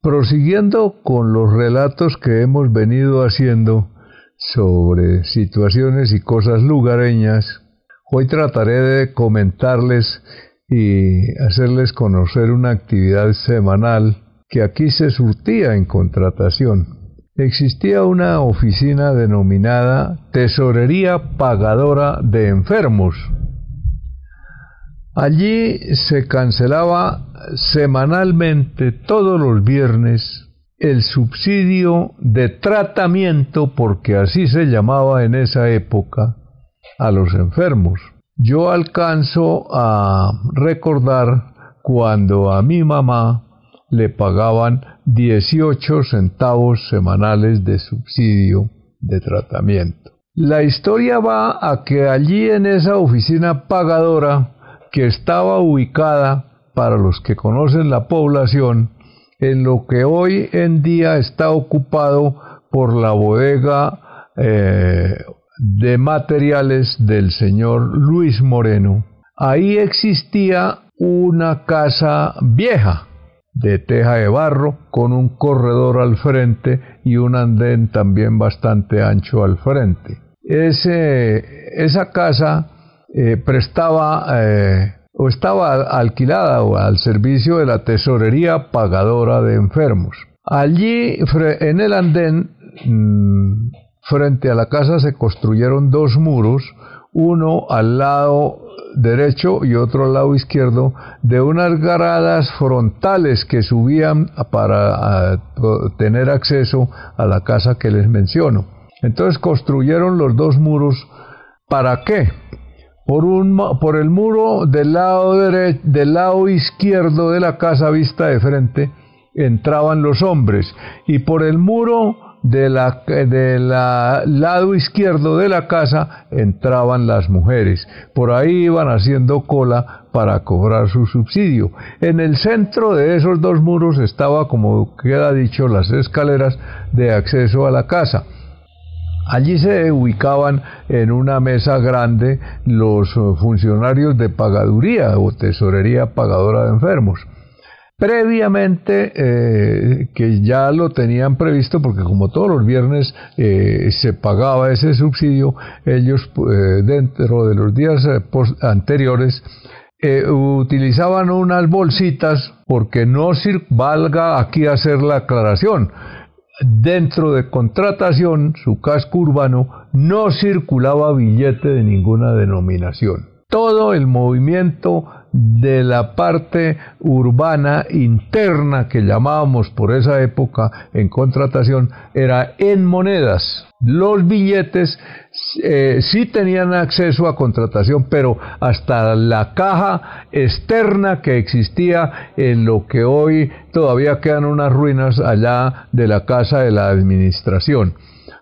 Prosiguiendo con los relatos que hemos venido haciendo sobre situaciones y cosas lugareñas, hoy trataré de comentarles y hacerles conocer una actividad semanal que aquí se surtía en contratación existía una oficina denominada Tesorería Pagadora de Enfermos. Allí se cancelaba semanalmente todos los viernes el subsidio de tratamiento, porque así se llamaba en esa época, a los enfermos. Yo alcanzo a recordar cuando a mi mamá le pagaban 18 centavos semanales de subsidio de tratamiento. La historia va a que allí en esa oficina pagadora que estaba ubicada, para los que conocen la población, en lo que hoy en día está ocupado por la bodega eh, de materiales del señor Luis Moreno. Ahí existía una casa vieja, de teja de barro con un corredor al frente y un andén también bastante ancho al frente. Ese, esa casa eh, prestaba eh, o estaba alquilada al servicio de la tesorería pagadora de enfermos. Allí en el andén mm, frente a la casa se construyeron dos muros, uno al lado derecho y otro al lado izquierdo de unas garadas frontales que subían para tener acceso a la casa que les menciono. Entonces construyeron los dos muros. ¿Para qué? Por, un, por el muro del lado, del lado izquierdo de la casa vista de frente entraban los hombres y por el muro de la, de la lado izquierdo de la casa entraban las mujeres. Por ahí iban haciendo cola para cobrar su subsidio. En el centro de esos dos muros estaba, como queda dicho, las escaleras de acceso a la casa. Allí se ubicaban en una mesa grande los funcionarios de pagaduría o tesorería pagadora de enfermos. Previamente eh, que ya lo tenían previsto porque como todos los viernes eh, se pagaba ese subsidio ellos eh, dentro de los días anteriores utilizaban unas bolsitas porque no valga aquí hacer la aclaración dentro de contratación su casco urbano no circulaba billete de ninguna denominación todo el movimiento de la parte urbana interna que llamábamos por esa época en contratación era en monedas. Los billetes eh, sí tenían acceso a contratación, pero hasta la caja externa que existía en lo que hoy todavía quedan unas ruinas allá de la casa de la administración.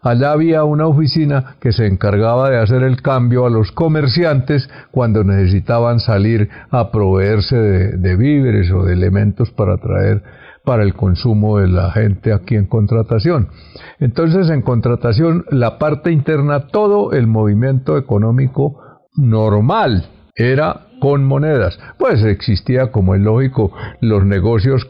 Allá había una oficina que se encargaba de hacer el cambio a los comerciantes cuando necesitaban salir a proveerse de, víveres o de elementos para traer para el consumo de la gente aquí en contratación. Entonces, en contratación, la parte interna, todo el movimiento económico normal era con monedas. Pues existía, como es lógico, los negocios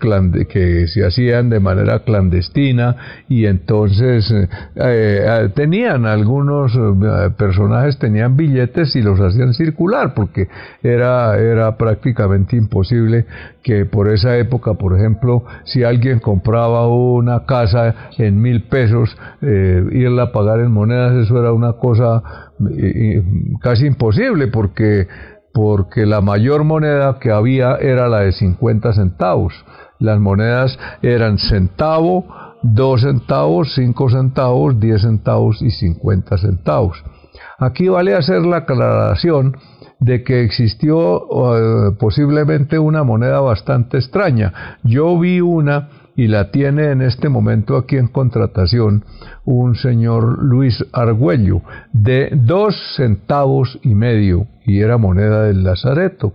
que se hacían de manera clandestina y entonces eh, eh, tenían algunos eh, personajes, tenían billetes y los hacían circular porque era, era prácticamente imposible que por esa época, por ejemplo, si alguien compraba una casa en mil pesos, irla a pagar en monedas, eso era una cosa casi imposible porque porque la mayor moneda que había era la de 50 centavos. Las monedas eran centavo, 2 centavos, 5 centavos, 10 centavos y 50 centavos. Aquí vale hacer la aclaración de que existió eh, posiblemente una moneda bastante extraña. Yo vi una y la tiene en este momento aquí en contratación un señor Luis Argüello de dos centavos y medio y era moneda del Lazareto.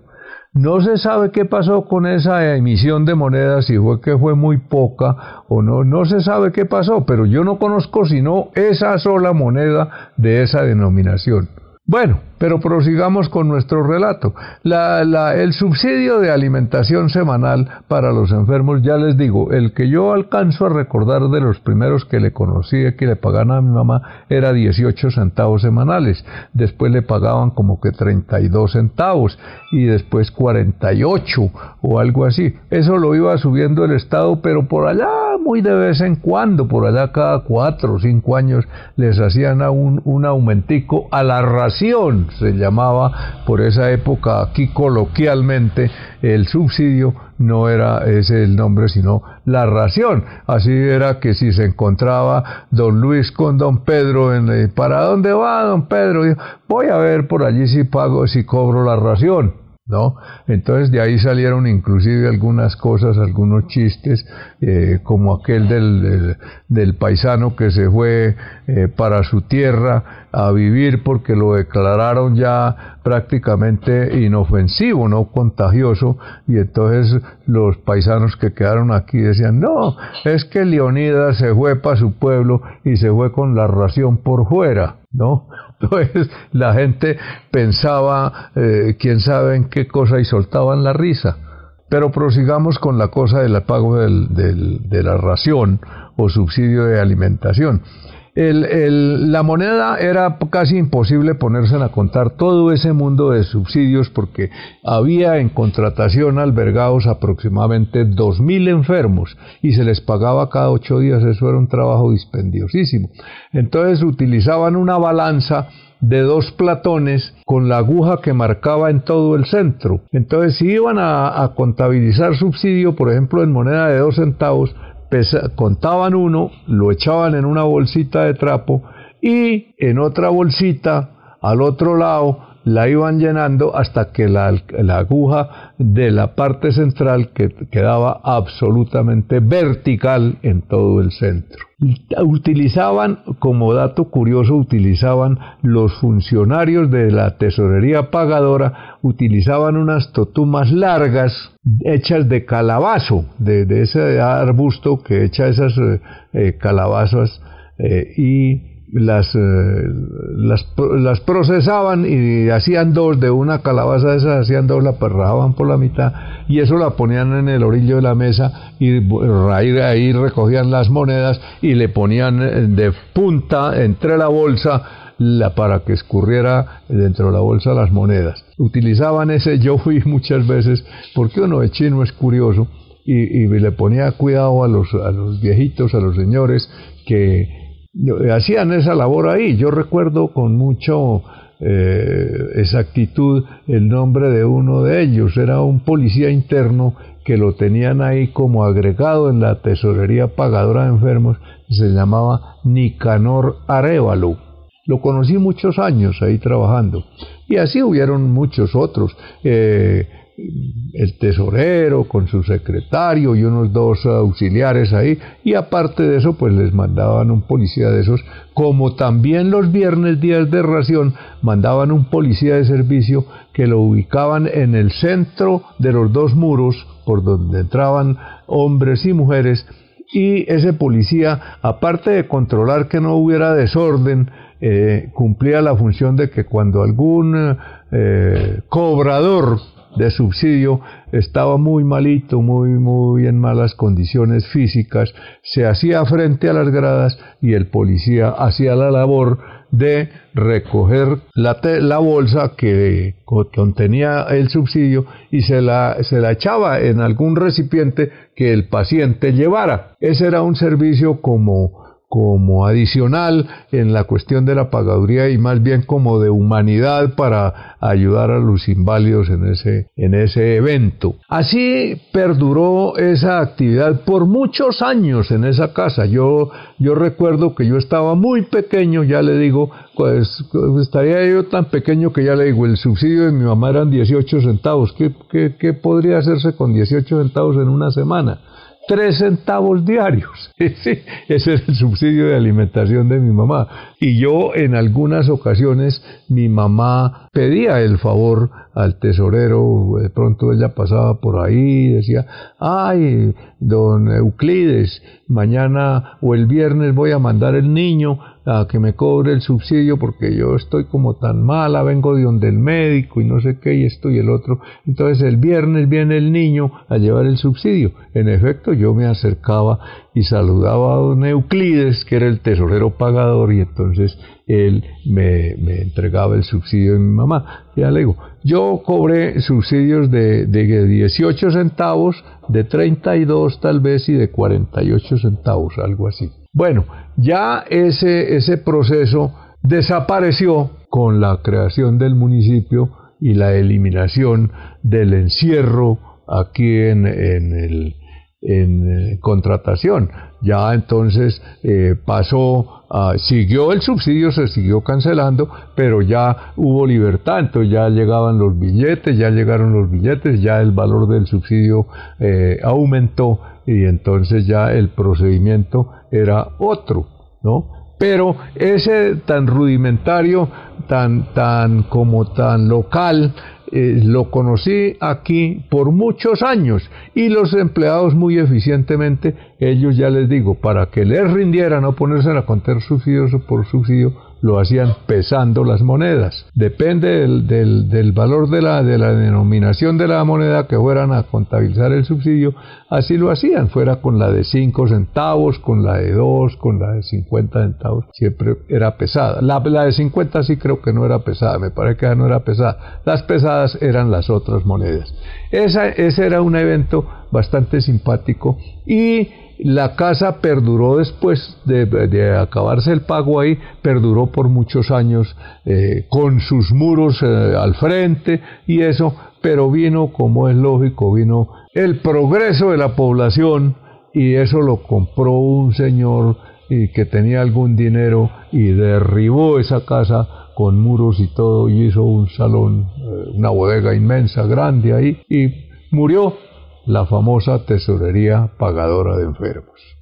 No se sabe qué pasó con esa emisión de monedas, si fue que fue muy poca o no, no se sabe qué pasó, pero yo no conozco sino esa sola moneda de esa denominación. Bueno, Pero prosigamos con nuestro relato. el subsidio de alimentación semanal para los enfermos, ya les digo, el que yo alcanzo a recordar de los primeros que le conocí, que le pagaban a mi mamá, era 18 centavos semanales. Después le pagaban como que 32 centavos y después 48 o algo así. Eso lo iba subiendo el Estado, pero por allá muy de vez en cuando, por allá cada cuatro o cinco años, les hacían un, un aumentico a la ración, se llamaba por esa época aquí coloquialmente el subsidio no era ese el nombre, sino la ración. Así era que si se encontraba don Luis con don Pedro, en, eh, ¿para dónde va don Pedro? Voy a ver por allí si pago, si cobro la ración. ¿no? Entonces de ahí salieron inclusive algunas cosas, algunos chistes, eh, como aquel del, del, paisano que se fue eh, para su tierra a vivir porque lo declararon ya prácticamente inofensivo, no contagioso, y entonces los paisanos que quedaron aquí decían, no, es que Leonidas se fue para su pueblo y se fue con la ración por fuera, ¿no? Entonces la gente pensaba, eh, quién sabe en qué cosa, y soltaban la risa. Pero prosigamos con la cosa del pago de la ración o subsidio de alimentación. La moneda era casi imposible ponerse a contar todo ese mundo de subsidios porque había en contratación albergados aproximadamente 2.000 enfermos y se les pagaba cada ocho días, eso era un trabajo dispendiosísimo. Entonces utilizaban una balanza de dos platones con la aguja que marcaba en todo el centro. Entonces, si iban a, contabilizar subsidio, por ejemplo, en moneda de dos centavos, contaban uno, lo echaban en una bolsita de trapo y en otra bolsita al otro lado la iban llenando hasta que la, aguja de la parte central que quedaba absolutamente vertical en todo el centro. Utilizaban, como dato curioso, utilizaban los funcionarios de la tesorería pagadora, utilizaban unas totumas largas hechas de calabazo, de, ese arbusto que echa esas eh, eh, calabazas eh, y las, eh, las, las, procesaban y hacían dos de una calabaza de esas, hacían dos, la perraban por la mitad y eso la ponían en el orillo de la mesa y ahí, ahí recogían las monedas y le ponían eh, de punta entre la bolsa la, para que escurriera dentro de la bolsa las monedas. Utilizaban ese, yo fui muchas veces, porque uno de chino es curioso, y, y le ponía cuidado a los, a los viejitos, a los señores, que hacían esa labor ahí. Yo recuerdo con mucho eh, exactitud el nombre de uno de ellos. Era un policía interno que lo tenían ahí como agregado en la tesorería pagadora de enfermos. Se llamaba Nicanor Arevalo. Lo conocí muchos años ahí trabajando. Y así hubieron muchos otros. Eh, el tesorero con su secretario y unos dos auxiliares ahí y aparte de eso pues les mandaban un policía de esos como también los viernes días de ración mandaban un policía de servicio que lo ubicaban en el centro de los dos muros por donde entraban hombres y mujeres y ese policía aparte de controlar que no hubiera desorden eh, cumplía la función de que cuando algún eh, cobrador de subsidio estaba muy malito, muy, muy en malas condiciones físicas, se hacía frente a las gradas y el policía hacía la labor de recoger la, la bolsa que contenía el subsidio y se la, se la echaba en algún recipiente que el paciente llevara. Ese era un servicio como como adicional en la cuestión de la pagaduría y más bien como de humanidad para ayudar a los inválidos en ese, en ese evento. Así perduró esa actividad por muchos años en esa casa. Yo, yo recuerdo que yo estaba muy pequeño, ya le digo, pues estaría yo tan pequeño que ya le digo, el subsidio de mi mamá eran 18 centavos. ¿Qué, qué, qué podría hacerse con 18 centavos en una semana? Tres centavos diarios. Ese es el subsidio de alimentación de mi mamá. Y yo en algunas ocasiones mi mamá pedía el favor al tesorero, de pronto ella pasaba por ahí y decía, ay, don Euclides, mañana o el viernes voy a mandar el niño a que me cobre el subsidio porque yo estoy como tan mala, vengo de donde el médico y no sé qué y esto y el otro. Entonces el viernes viene el niño a llevar el subsidio. En efecto, yo me acercaba y saludaba a don Euclides, que era el tesorero pagador, y entonces él me, entregaba el subsidio de mi mamá. Ya le digo, yo cobré subsidios de, de 18 centavos, de 32 tal vez y de 48 centavos, algo así. Bueno, ya ese, ese proceso desapareció con la creación del municipio y la eliminación del encierro aquí en, el, en eh, contratación. Ya entonces eh, pasó, siguió el subsidio, se siguió cancelando, pero ya hubo libertad, entonces ya llegaban los billetes, ya llegaron los billetes, ya el valor del subsidio eh, aumentó y entonces ya el procedimiento era otro, ¿no? Pero ese tan rudimentario, tan, tan como tan local, eh, lo conocí aquí por muchos años y los empleados muy eficientemente, ellos ya les digo, para que les rindiera no ponerse a contar subsidios por subsidio, lo hacían pesando las monedas. Depende del, del, valor de la, de la denominación de la moneda que fueran a contabilizar el subsidio, así lo hacían, fuera con la de 5 centavos, con la de 2, con la de 50 centavos, siempre era pesada. La, la de 50 sí creo que no era pesada, me parece que no era pesada. Las pesadas eran las otras monedas. Esa, ese era un evento bastante simpático y la casa perduró después de, acabarse el pago ahí, perduró por muchos años eh, con sus muros eh, al frente y eso, pero vino, como es lógico, vino el progreso de la población y eso lo compró un señor que tenía algún dinero y derribó esa casa con muros y todo y hizo un salón, eh, una bodega inmensa, grande ahí y murió la famosa tesorería pagadora de enfermos.